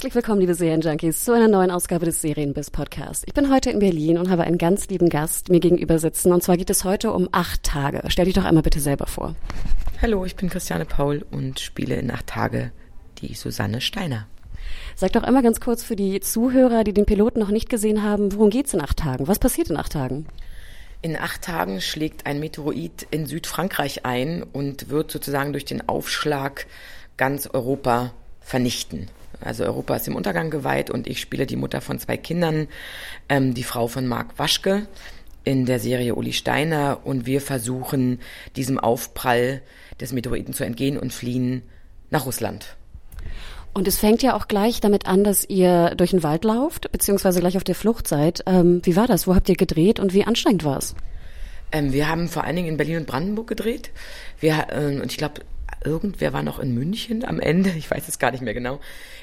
Herzlich willkommen, liebe Serienjunkies, zu einer neuen Ausgabe des Serienbiz Podcast. Ich bin heute in Berlin und habe einen ganz lieben Gast mir gegenüber sitzen. Und zwar geht es heute um acht Tage. Stell dich doch einmal bitte selber vor. Hallo, ich bin Christiane Paul und spiele in acht Tage die Susanne Steiner. Sag doch einmal ganz kurz für die Zuhörer, die den Piloten noch nicht gesehen haben, worum geht's in acht Tagen? Was passiert in acht Tagen? In acht Tagen schlägt ein Meteorit in Südfrankreich ein und wird sozusagen durch den Aufschlag ganz Europa vernichten. Also Europa ist dem Untergang geweiht und ich spiele die Mutter von zwei Kindern, ähm, die Frau von Marc Waschke in der Serie Uli Steiner und wir versuchen diesem Aufprall des Meteoriten zu entgehen und fliehen nach Russland. Und es fängt ja auch gleich damit an, dass ihr durch den Wald lauft, beziehungsweise gleich auf der Flucht seid. Ähm, wie war das? Wo habt ihr gedreht und wie anstrengend war es? Ähm, wir haben vor allen Dingen in Berlin und Brandenburg gedreht. Wir, äh, und ich glaube, irgendwer war noch in München am Ende. Ich weiß es gar nicht mehr genau.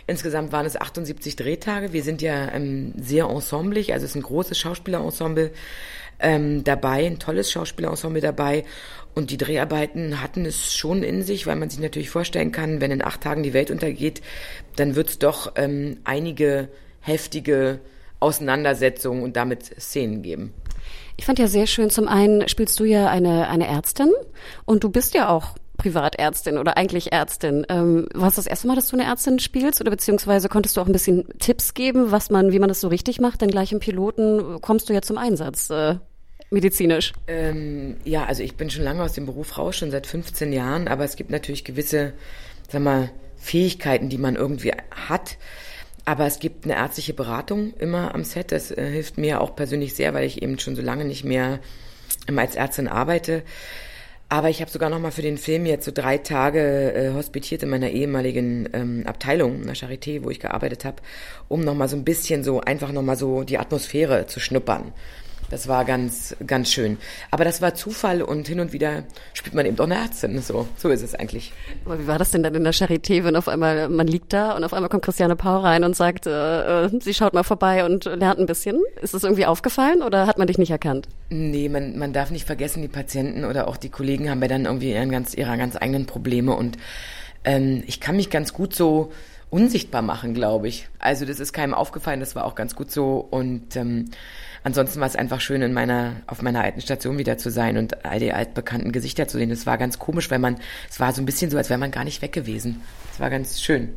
Insgesamt waren es 78 Drehtage. Wir sind ja ähm, sehr ensemblig, also es ist ein großes Schauspielerensemble ähm, dabei, ein tolles Schauspielerensemble dabei. Und die Dreharbeiten hatten es schon in sich, weil man sich natürlich vorstellen kann, wenn in acht Tagen die Welt untergeht, dann wird es doch ähm, einige heftige Auseinandersetzungen und damit Szenen geben. Ich fand ja sehr schön, zum einen spielst du ja eine, eine Ärztin und du bist ja auch Privatärztin oder eigentlich Ärztin. Ähm, war es das erste Mal, dass du eine Ärztin spielst oder beziehungsweise konntest du auch ein bisschen Tipps geben, was man, wie man das so richtig macht? Denn gleich im Piloten kommst du ja zum Einsatz. Äh, medizinisch? Ähm, ja, also ich bin schon lange aus dem Beruf raus, schon seit 15 Jahren, aber es gibt natürlich gewisse, sag mal, Fähigkeiten, die man irgendwie hat. Aber es gibt eine ärztliche Beratung immer am Set. Das äh, hilft mir auch persönlich sehr, weil ich eben schon so lange nicht mehr ähm, als Ärztin arbeite. Aber ich habe sogar noch mal für den Film jetzt so drei Tage äh, hospitiert in meiner ehemaligen ähm, Abteilung, in der Charité, wo ich gearbeitet habe, um noch mal so ein bisschen so einfach noch mal so die Atmosphäre zu schnuppern. Das war ganz, ganz schön. Aber das war Zufall und hin und wieder spielt man eben doch eine Ärztin. So, so ist es eigentlich. Aber wie war das denn dann in der Charité, wenn auf einmal man liegt da und auf einmal kommt Christiane Paul rein und sagt, äh, äh, sie schaut mal vorbei und lernt ein bisschen? Ist das irgendwie aufgefallen oder hat man dich nicht erkannt? Nee, man, man darf nicht vergessen, die Patienten oder auch die Kollegen haben ja dann irgendwie ihren ganz, ihre ganz eigenen Probleme und ähm, ich kann mich ganz gut so unsichtbar machen, glaube ich. Also das ist keinem aufgefallen, das war auch ganz gut so und ähm, ansonsten war es einfach schön, in meiner, auf meiner alten Station wieder zu sein und all die altbekannten Gesichter zu sehen. Es war ganz komisch, weil man, es war so ein bisschen so, als wäre man gar nicht weg gewesen. Es war ganz schön.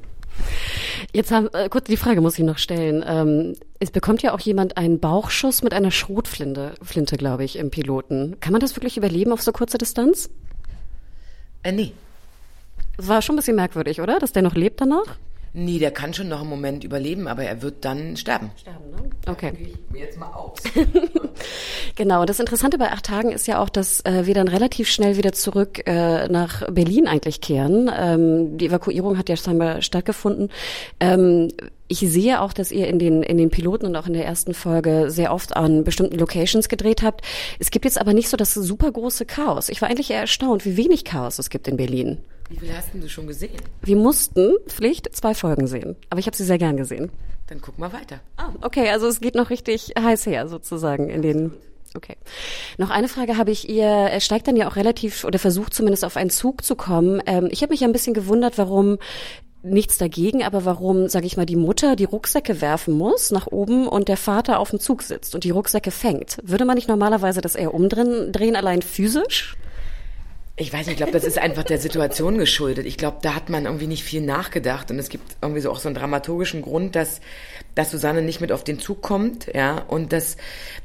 Jetzt haben, äh, kurz die Frage muss ich noch stellen. Ähm, es bekommt ja auch jemand einen Bauchschuss mit einer Schrotflinte, Flinte, glaube ich, im Piloten. Kann man das wirklich überleben auf so kurze Distanz? Äh, nee. Das war schon ein bisschen merkwürdig, oder? Dass der noch lebt danach? Nee, der kann schon noch einen Moment überleben, aber er wird dann sterben. Sterben, ne? Okay. Ich mir jetzt mal aus. genau. Das Interessante bei acht Tagen ist ja auch, dass äh, wir dann relativ schnell wieder zurück äh, nach Berlin eigentlich kehren. Ähm, die Evakuierung hat ja scheinbar stattgefunden. Ähm, ich sehe auch, dass ihr in den, in den Piloten und auch in der ersten Folge sehr oft an bestimmten Locations gedreht habt. Es gibt jetzt aber nicht so das super große Chaos. Ich war eigentlich eher erstaunt, wie wenig Chaos es gibt in Berlin. Wie viel hast denn du schon gesehen? Wir mussten, Pflicht, zwei Folgen sehen. Aber ich habe sie sehr gern gesehen. Dann guck mal weiter. Ah, okay, also es geht noch richtig heiß her sozusagen in den Okay. Noch eine Frage habe ich. Ihr steigt dann ja auch relativ oder versucht zumindest auf einen Zug zu kommen. Ähm, ich habe mich ja ein bisschen gewundert, warum nichts dagegen, aber warum, sage ich mal, die Mutter die Rucksäcke werfen muss nach oben und der Vater auf dem Zug sitzt und die Rucksäcke fängt. Würde man nicht normalerweise das eher umdrehen, drehen allein physisch? Ich weiß nicht, ich glaube, das ist einfach der Situation geschuldet. Ich glaube, da hat man irgendwie nicht viel nachgedacht. Und es gibt irgendwie so auch so einen dramaturgischen Grund, dass, dass Susanne nicht mit auf den Zug kommt, ja, und das,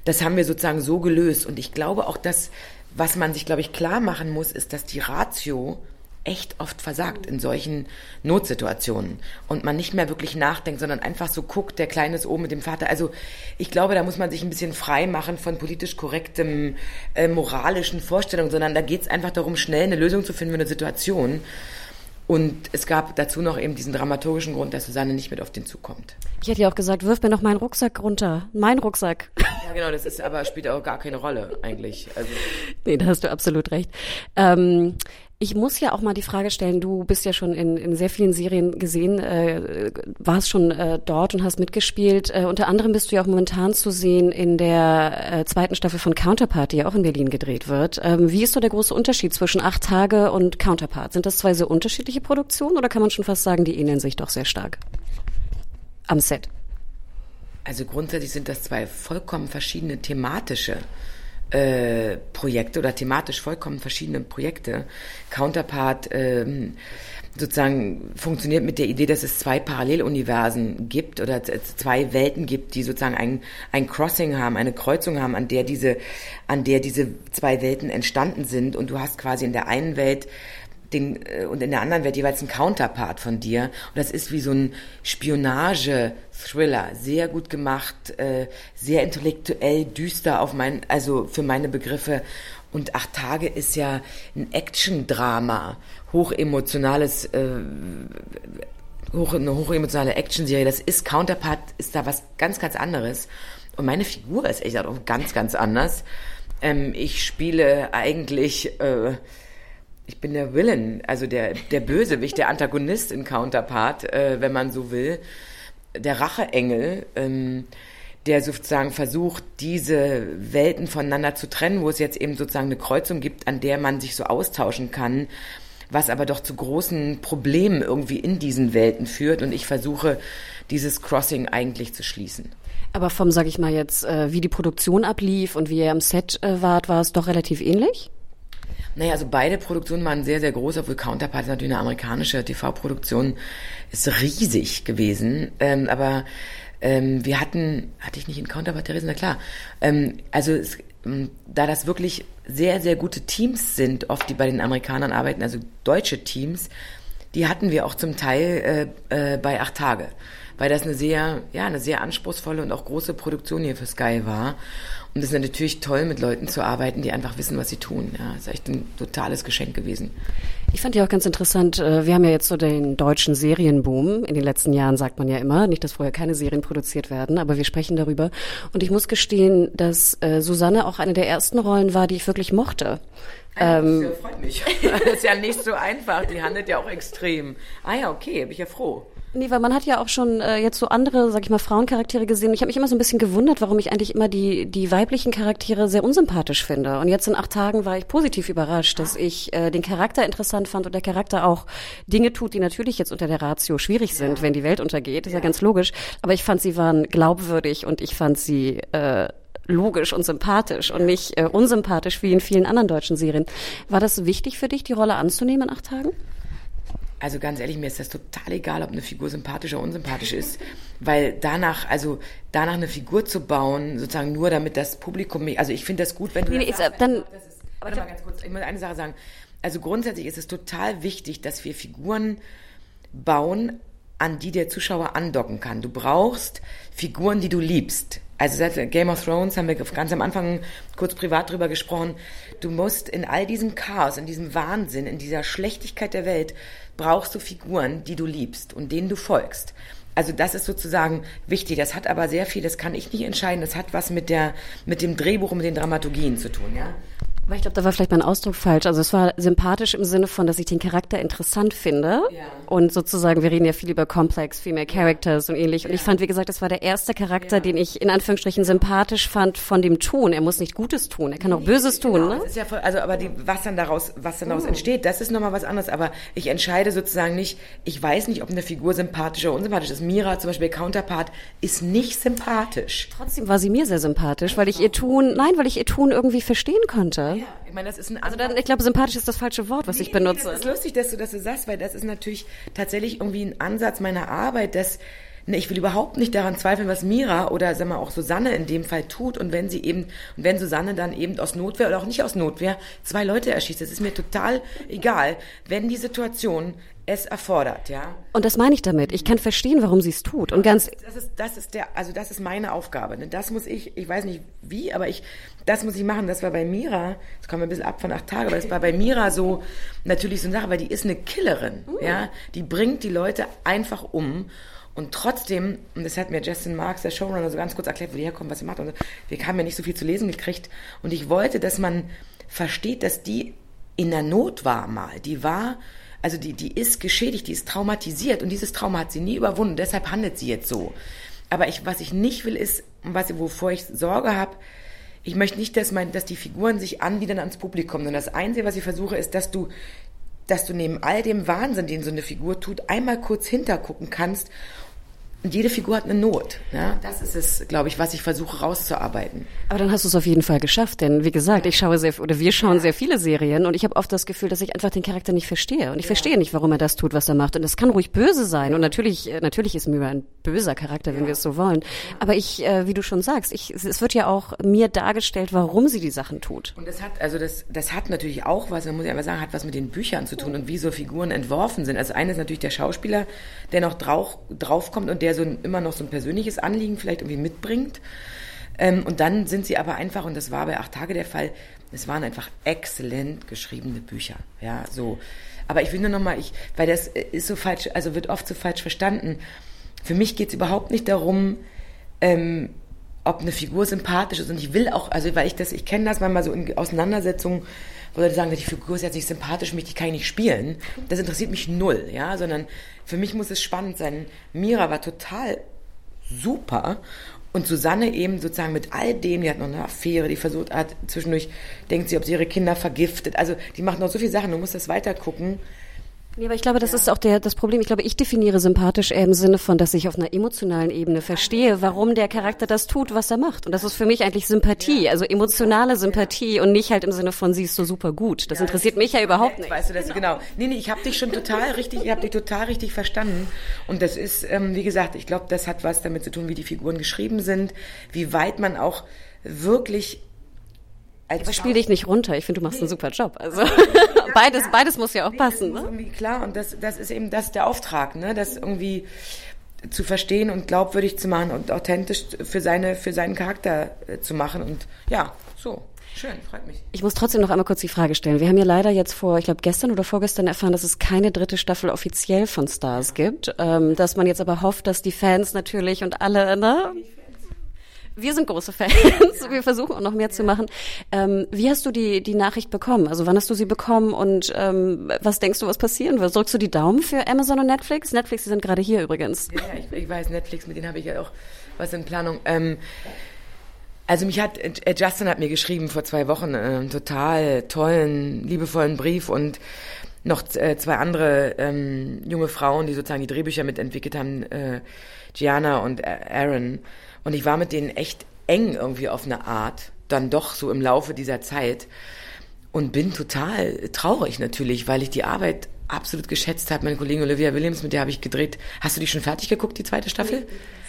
das haben wir sozusagen so gelöst. Und ich glaube auch, dass, was man sich, glaube ich, klar machen muss, ist, dass die Ratio echt oft versagt in solchen Notsituationen und man nicht mehr wirklich nachdenkt, sondern einfach so guckt, der Kleine ist oben mit dem Vater. Also ich glaube, da muss man sich ein bisschen frei machen von politisch korrektem, äh, moralischen Vorstellungen, sondern da geht es einfach darum, schnell eine Lösung zu finden für eine Situation. Und es gab dazu noch eben diesen dramaturgischen Grund, dass Susanne nicht mit auf den Zug kommt. Ich hätte ja auch gesagt, wirf mir noch meinen Rucksack runter. Mein Rucksack. Genau, das ist aber spielt auch gar keine Rolle eigentlich. Also. Nee, da hast du absolut recht. Ähm, ich muss ja auch mal die Frage stellen, du bist ja schon in, in sehr vielen Serien gesehen, äh, warst schon äh, dort und hast mitgespielt. Äh, unter anderem bist du ja auch momentan zu sehen in der äh, zweiten Staffel von Counterpart, die ja auch in Berlin gedreht wird. Ähm, wie ist so der große Unterschied zwischen Acht Tage und Counterpart? Sind das zwei sehr unterschiedliche Produktionen oder kann man schon fast sagen, die ähneln sich doch sehr stark am Set? Also grundsätzlich sind das zwei vollkommen verschiedene thematische äh, Projekte oder thematisch vollkommen verschiedene Projekte. Counterpart ähm, sozusagen funktioniert mit der Idee, dass es zwei Paralleluniversen gibt oder zwei Welten gibt, die sozusagen ein, ein Crossing haben, eine Kreuzung haben, an der diese, an der diese zwei Welten entstanden sind. Und du hast quasi in der einen Welt den, äh, und in der anderen Welt jeweils ein Counterpart von dir. Und das ist wie so ein Spionage-Thriller. Sehr gut gemacht, äh, sehr intellektuell, düster auf mein, also für meine Begriffe. Und Acht Tage ist ja ein Action-Drama, hochemotionales, äh, hoch, eine hochemotionale Action-Serie. Das ist Counterpart, ist da was ganz, ganz anderes. Und meine Figur ist echt auch ganz, ganz anders. Ähm, ich spiele eigentlich äh, ich bin der Villain, also der, der Bösewicht, der Antagonist in Counterpart, äh, wenn man so will, der Racheengel, ähm, der sozusagen versucht, diese Welten voneinander zu trennen, wo es jetzt eben sozusagen eine Kreuzung gibt, an der man sich so austauschen kann, was aber doch zu großen Problemen irgendwie in diesen Welten führt. Und ich versuche, dieses Crossing eigentlich zu schließen. Aber vom, sag ich mal jetzt, äh, wie die Produktion ablief und wie ihr am Set äh, wart, war es doch relativ ähnlich? Naja, also beide Produktionen waren sehr, sehr groß, obwohl Counterpart ist natürlich eine amerikanische TV-Produktion, ist riesig gewesen. Ähm, aber ähm, wir hatten, hatte ich nicht in Counterpart, Therese? Na klar. Ähm, also es, ähm, da das wirklich sehr, sehr gute Teams sind, oft die bei den Amerikanern arbeiten, also deutsche Teams, die hatten wir auch zum Teil äh, äh, bei acht Tage, weil das eine sehr, ja, eine sehr anspruchsvolle und auch große Produktion hier für Sky war. Und es ist natürlich toll, mit Leuten zu arbeiten, die einfach wissen, was sie tun. Ja, das ist echt ein totales Geschenk gewesen. Ich fand ja auch ganz interessant, äh, wir haben ja jetzt so den deutschen Serienboom. In den letzten Jahren sagt man ja immer, nicht, dass vorher keine Serien produziert werden, aber wir sprechen darüber. Und ich muss gestehen, dass äh, Susanne auch eine der ersten Rollen war, die ich wirklich mochte. Ah, ähm, das freut mich. Das ist ja nicht so einfach. Die handelt ja auch extrem. Ah ja, okay, bin ich ja froh. Nee, weil man hat ja auch schon äh, jetzt so andere, sag ich mal, Frauencharaktere gesehen. Ich habe mich immer so ein bisschen gewundert, warum ich eigentlich immer die, die weiblichen Charaktere sehr unsympathisch finde. Und jetzt in acht Tagen war ich positiv überrascht, dass ich äh, den Charakter interessant fand und der Charakter auch Dinge tut, die natürlich jetzt unter der Ratio schwierig sind, ja. wenn die Welt untergeht. Das ist ja. ja ganz logisch. Aber ich fand, sie waren glaubwürdig und ich fand sie äh, logisch und sympathisch und nicht äh, unsympathisch wie in vielen anderen deutschen Serien. War das wichtig für dich, die Rolle anzunehmen in acht Tagen? Also ganz ehrlich, mir ist das total egal, ob eine Figur sympathisch oder unsympathisch ist, weil danach, also danach eine Figur zu bauen, sozusagen nur damit das Publikum mich, also ich finde das gut, wenn du nee, das sagst, dann, das ist, warte mal ganz kurz, ich muss eine Sache sagen. Also grundsätzlich ist es total wichtig, dass wir Figuren bauen, an die der Zuschauer andocken kann. Du brauchst Figuren, die du liebst. Also seit Game of Thrones haben wir ganz am Anfang kurz privat drüber gesprochen. Du musst in all diesem Chaos, in diesem Wahnsinn, in dieser Schlechtigkeit der Welt brauchst du Figuren, die du liebst und denen du folgst. Also das ist sozusagen wichtig. Das hat aber sehr viel, das kann ich nicht entscheiden. Das hat was mit der, mit dem Drehbuch und mit den Dramaturgien zu tun, ja. Aber ich glaube, da war vielleicht mein Ausdruck falsch. Also es war sympathisch im Sinne von, dass ich den Charakter interessant finde. Ja. Und sozusagen, wir reden ja viel über Complex Female Characters und ähnlich. Und ja. ich fand, wie gesagt, das war der erste Charakter, ja. den ich in Anführungsstrichen sympathisch fand von dem Ton. Er muss nicht Gutes tun, er kann auch Böses tun. Genau. Ne? Das ist ja voll, also aber die, was dann daraus, was dann daraus oh. entsteht, das ist nochmal was anderes. Aber ich entscheide sozusagen nicht, ich weiß nicht, ob eine Figur sympathisch oder unsympathisch ist. Mira zum Beispiel Counterpart ist nicht sympathisch. Trotzdem war sie mir sehr sympathisch, weil ich ihr Tun, nein, weil ich ihr Tun irgendwie verstehen konnte. Ja meine, das ist ein also dann, ich glaube, sympathisch ist das falsche Wort, was nee, ich benutze. Nee, das ist lustig, dass du das so sagst, weil das ist natürlich tatsächlich irgendwie ein Ansatz meiner Arbeit, dass Ne, ich will überhaupt nicht daran zweifeln, was Mira oder sag mal auch Susanne in dem Fall tut und wenn sie eben und wenn Susanne dann eben aus Notwehr oder auch nicht aus Notwehr zwei Leute erschießt, das ist mir total egal, wenn die Situation es erfordert, ja. Und das meine ich damit. Ich kann verstehen, warum sie es tut. Und ganz das ist das ist der also das ist meine Aufgabe. Ne? Das muss ich, ich weiß nicht wie, aber ich das muss ich machen. Das war bei Mira, das kommen wir ein bisschen ab von acht Tage, aber das war bei Mira so natürlich so eine Sache, weil die ist eine Killerin, uh. ja. Die bringt die Leute einfach um. Und trotzdem, und das hat mir Justin Marks, der Showrunner, so ganz kurz erklärt, wo die herkommt, was sie macht. Und wir haben ja nicht so viel zu lesen gekriegt. Und ich wollte, dass man versteht, dass die in der Not war mal. Die war, also die, die ist geschädigt, die ist traumatisiert. Und dieses Trauma hat sie nie überwunden. Deshalb handelt sie jetzt so. Aber ich, was ich nicht will, ist, was, wovor ich Sorge habe, ich möchte nicht, dass, mein, dass die Figuren sich anbiedern ans Publikum. Und das Einzige, was ich versuche, ist, dass du dass du neben all dem Wahnsinn, den so eine Figur tut, einmal kurz hintergucken kannst und jede Figur hat eine Not. Ja? Das ist es, glaube ich, was ich versuche rauszuarbeiten. Aber dann hast du es auf jeden Fall geschafft, denn wie gesagt, ich schaue sehr oder wir schauen sehr viele Serien und ich habe oft das Gefühl, dass ich einfach den Charakter nicht verstehe und ich ja. verstehe nicht, warum er das tut, was er macht. Und das kann ruhig böse sein und natürlich, äh, natürlich ist Mira ein böser Charakter, wenn ja. wir es so wollen. Aber ich, äh, wie du schon sagst, ich, es wird ja auch mir dargestellt, warum sie die Sachen tut. Und das hat, also das, das hat natürlich auch was, man muss ja aber sagen, hat was mit den Büchern zu tun und wie so Figuren entworfen sind. Also eine ist natürlich der Schauspieler, der noch drauf, draufkommt und der so ein, immer noch so ein persönliches Anliegen vielleicht irgendwie mitbringt. Ähm, und dann sind sie aber einfach, und das war bei acht Tage der Fall, es waren einfach exzellent geschriebene Bücher. Ja, so. Aber ich will nur nochmal, ich, weil das ist so falsch, also wird oft so falsch verstanden. Für mich geht es überhaupt nicht darum, ähm, ob eine Figur sympathisch ist. Und ich will auch, also weil ich das, ich kenne das manchmal so in Auseinandersetzungen, wo Leute sagen, die Figur ist jetzt nicht sympathisch, mich, die kann ich nicht spielen. Das interessiert mich null, ja, sondern für mich muss es spannend sein. Mira war total super und Susanne eben sozusagen mit all dem, die hat noch eine Affäre, die versucht hat, zwischendurch denkt sie, ob sie ihre Kinder vergiftet. Also die macht noch so viele Sachen, du musst das weiter gucken. Nee, aber ich glaube, das ja. ist auch der, das Problem. Ich glaube, ich definiere sympathisch eher im Sinne von, dass ich auf einer emotionalen Ebene verstehe, warum der Charakter das tut, was er macht. Und das ist für mich eigentlich Sympathie, ja. also emotionale Sympathie ja. und nicht halt im Sinne von, sie ist so super gut. Das interessiert mich ja überhaupt nicht. Weißt du das, genau. genau. Nee, nee, ich habe dich schon total richtig, ich habe dich total richtig verstanden. Und das ist, ähm, wie gesagt, ich glaube, das hat was damit zu tun, wie die Figuren geschrieben sind, wie weit man auch wirklich als spiel dich nicht runter. Ich finde, du machst nee. einen super Job. Also beides, beides muss ja auch nee, passen. Das ne? klar, und das, das ist eben das der Auftrag, ne? Das irgendwie zu verstehen und glaubwürdig zu machen und authentisch für seine, für seinen Charakter äh, zu machen. Und ja, so. Schön, freut mich. Ich muss trotzdem noch einmal kurz die Frage stellen. Wir haben ja leider jetzt vor, ich glaube gestern oder vorgestern erfahren, dass es keine dritte Staffel offiziell von Stars gibt. Ähm, dass man jetzt aber hofft, dass die Fans natürlich und alle, ne? Wir sind große Fans. Wir versuchen auch noch mehr zu machen. Ähm, wie hast du die, die Nachricht bekommen? Also wann hast du sie bekommen und ähm, was denkst du, was passieren wird? Drückst du die Daumen für Amazon und Netflix? Netflix, die sind gerade hier übrigens. Ja, ich, ich, weiß, Netflix, mit denen habe ich ja auch was in Planung. Ähm, also mich hat, äh, Justin hat mir geschrieben vor zwei Wochen äh, einen total tollen, liebevollen Brief und noch äh, zwei andere ähm, junge Frauen, die sozusagen die Drehbücher mitentwickelt haben, äh, Gianna und Aaron. Und ich war mit denen echt eng irgendwie auf eine Art, dann doch so im Laufe dieser Zeit. Und bin total traurig natürlich, weil ich die Arbeit absolut geschätzt habe. Meine Kollegin Olivia Williams, mit der habe ich gedreht. Hast du die schon fertig geguckt, die zweite Staffel?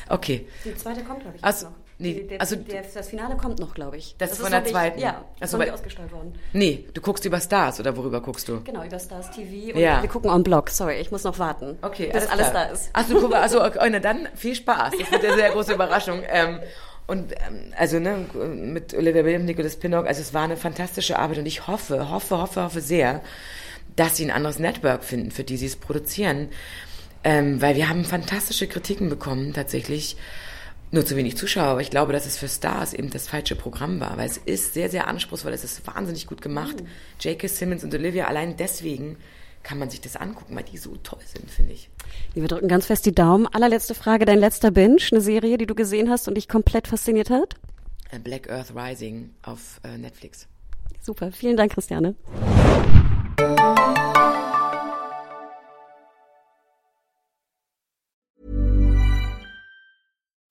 Okay. Die zweite kommt, glaube ich. Also, Nee, der, also der, das Finale kommt noch, glaube ich. Das, das ist von der zweiten. Ja, das ist noch ausgestrahlt worden. Nee, du guckst über Stars oder worüber guckst du? Genau, über Stars TV ja. wir gucken on Blog. Sorry, ich muss noch warten, okay, bis alles, alles da ist. Achso, guck mal, also okay, na dann viel Spaß. Das wird eine sehr große Überraschung. Ähm, und ähm, also ne, mit Olivia Williams, Nicholas Pinnock, also es war eine fantastische Arbeit und ich hoffe, hoffe, hoffe, hoffe sehr, dass sie ein anderes Network finden, für die sie es produzieren. Ähm, weil wir haben fantastische Kritiken bekommen, tatsächlich nur zu wenig Zuschauer, aber ich glaube, dass es für Stars eben das falsche Programm war, weil es ist sehr, sehr anspruchsvoll, es ist wahnsinnig gut gemacht. Mhm. J.K. Simmons und Olivia, allein deswegen kann man sich das angucken, weil die so toll sind, finde ich. Wir drücken ganz fest die Daumen. Allerletzte Frage, dein letzter Binge, eine Serie, die du gesehen hast und dich komplett fasziniert hat? Äh, Black Earth Rising auf äh, Netflix. Super, vielen Dank, Christiane.